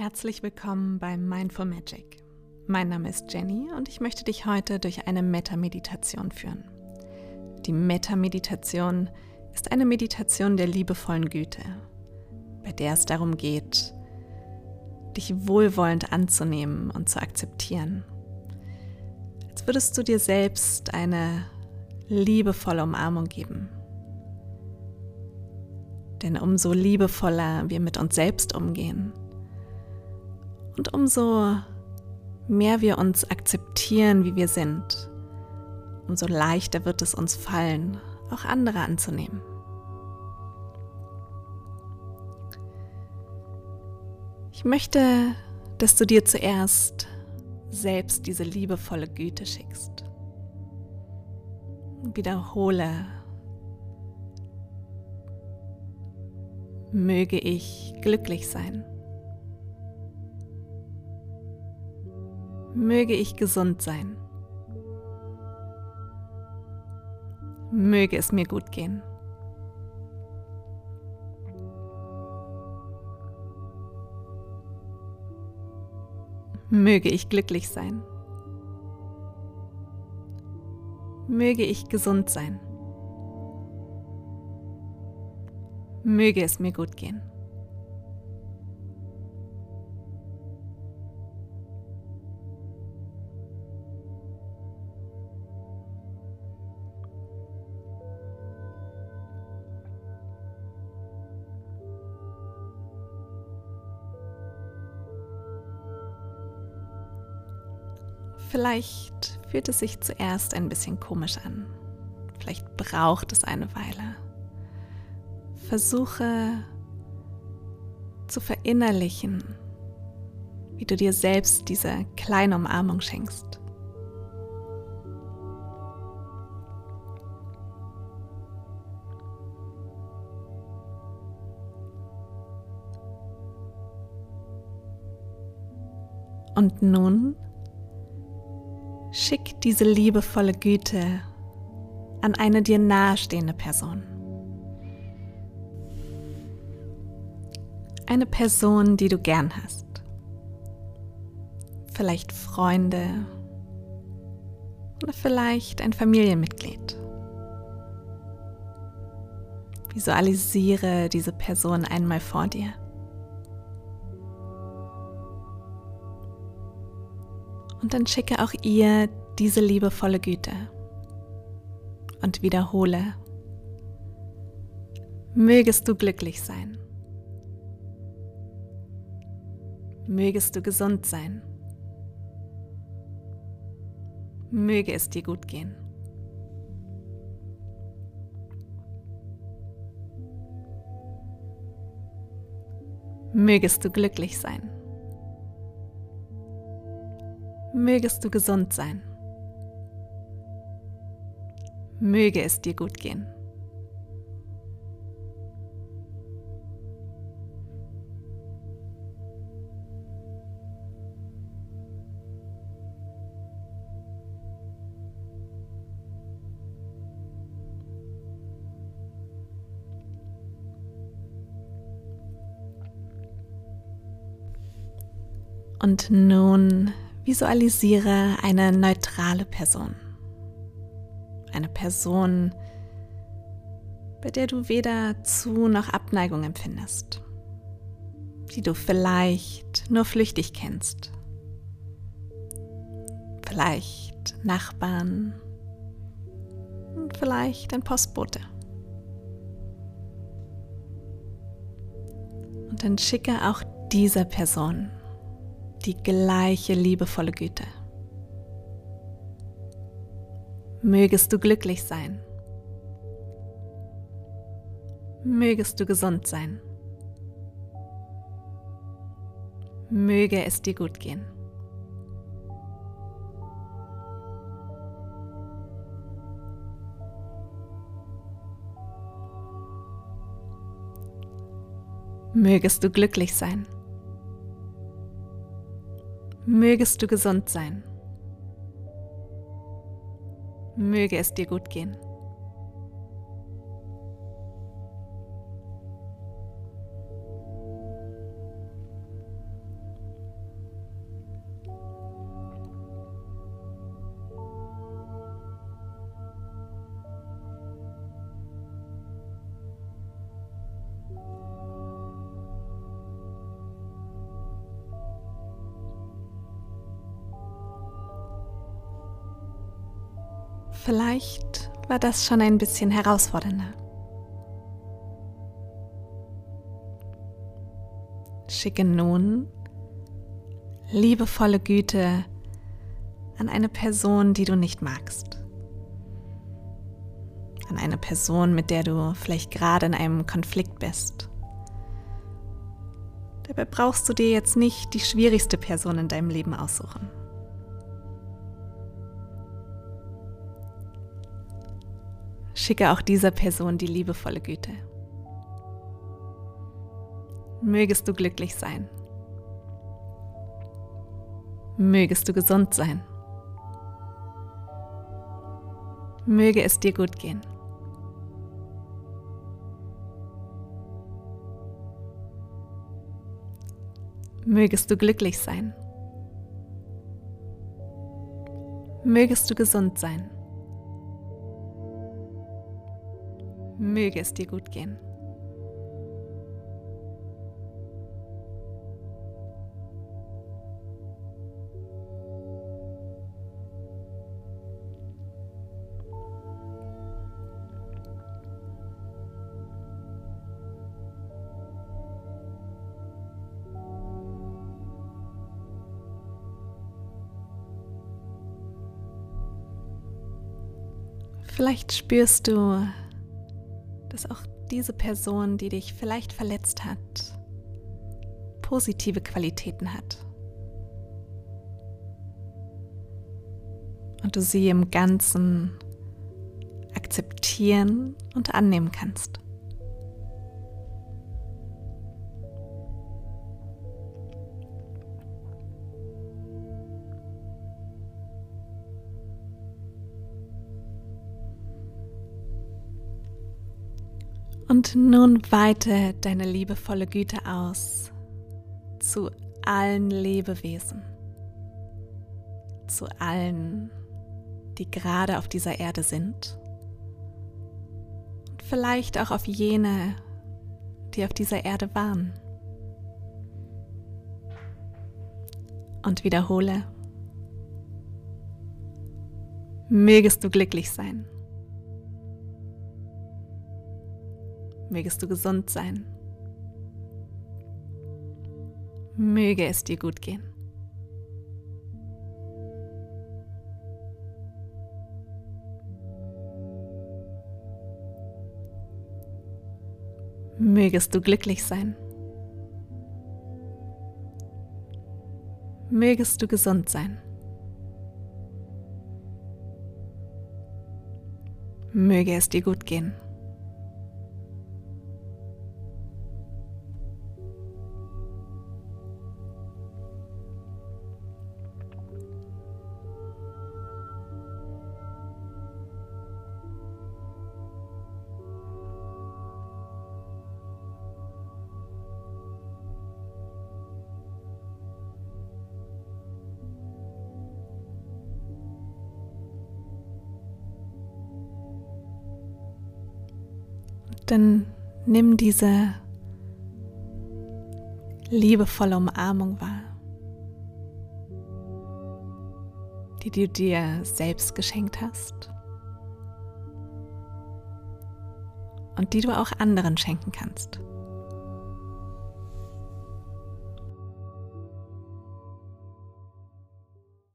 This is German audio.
Herzlich willkommen beim Mindful Magic. Mein Name ist Jenny und ich möchte dich heute durch eine Metta-Meditation führen. Die Metta-Meditation ist eine Meditation der liebevollen Güte, bei der es darum geht, dich wohlwollend anzunehmen und zu akzeptieren. Als würdest du dir selbst eine liebevolle Umarmung geben. Denn umso liebevoller wir mit uns selbst umgehen, und umso mehr wir uns akzeptieren, wie wir sind, umso leichter wird es uns fallen, auch andere anzunehmen. Ich möchte, dass du dir zuerst selbst diese liebevolle Güte schickst. Wiederhole, möge ich glücklich sein. Möge ich gesund sein. Möge es mir gut gehen. Möge ich glücklich sein. Möge ich gesund sein. Möge es mir gut gehen. Vielleicht fühlt es sich zuerst ein bisschen komisch an. Vielleicht braucht es eine Weile. Versuche zu verinnerlichen, wie du dir selbst diese kleine Umarmung schenkst. Und nun Schick diese liebevolle Güte an eine dir nahestehende Person. Eine Person, die du gern hast. Vielleicht Freunde oder vielleicht ein Familienmitglied. Visualisiere diese Person einmal vor dir. Und dann schicke auch ihr diese liebevolle Güte und wiederhole, mögest du glücklich sein, mögest du gesund sein, möge es dir gut gehen. Mögest du glücklich sein. Mögest du gesund sein. Möge es dir gut gehen. Und nun Visualisiere eine neutrale Person. Eine Person, bei der du weder Zu- noch Abneigung empfindest, die du vielleicht nur flüchtig kennst. Vielleicht Nachbarn und vielleicht ein Postbote. Und dann schicke auch dieser Person die gleiche liebevolle Güte. Mögest du glücklich sein. Mögest du gesund sein. Möge es dir gut gehen. Mögest du glücklich sein. Mögest du gesund sein. Möge es dir gut gehen. Vielleicht war das schon ein bisschen herausfordernder. Schicke nun liebevolle Güte an eine Person, die du nicht magst. An eine Person, mit der du vielleicht gerade in einem Konflikt bist. Dabei brauchst du dir jetzt nicht die schwierigste Person in deinem Leben aussuchen. Schicke auch dieser Person die liebevolle Güte. Mögest du glücklich sein. Mögest du gesund sein. Möge es dir gut gehen. Mögest du glücklich sein. Mögest du gesund sein. Möge es dir gut gehen. Vielleicht spürst du, dass auch diese Person, die dich vielleicht verletzt hat, positive Qualitäten hat. Und du sie im Ganzen akzeptieren und annehmen kannst. Und nun weite deine liebevolle Güte aus zu allen Lebewesen, zu allen, die gerade auf dieser Erde sind und vielleicht auch auf jene, die auf dieser Erde waren. Und wiederhole, mögest du glücklich sein. Mögest du gesund sein. Möge es dir gut gehen. Mögest du glücklich sein. Mögest du gesund sein. Möge es dir gut gehen. Dann nimm diese liebevolle Umarmung wahr, die du dir selbst geschenkt hast und die du auch anderen schenken kannst.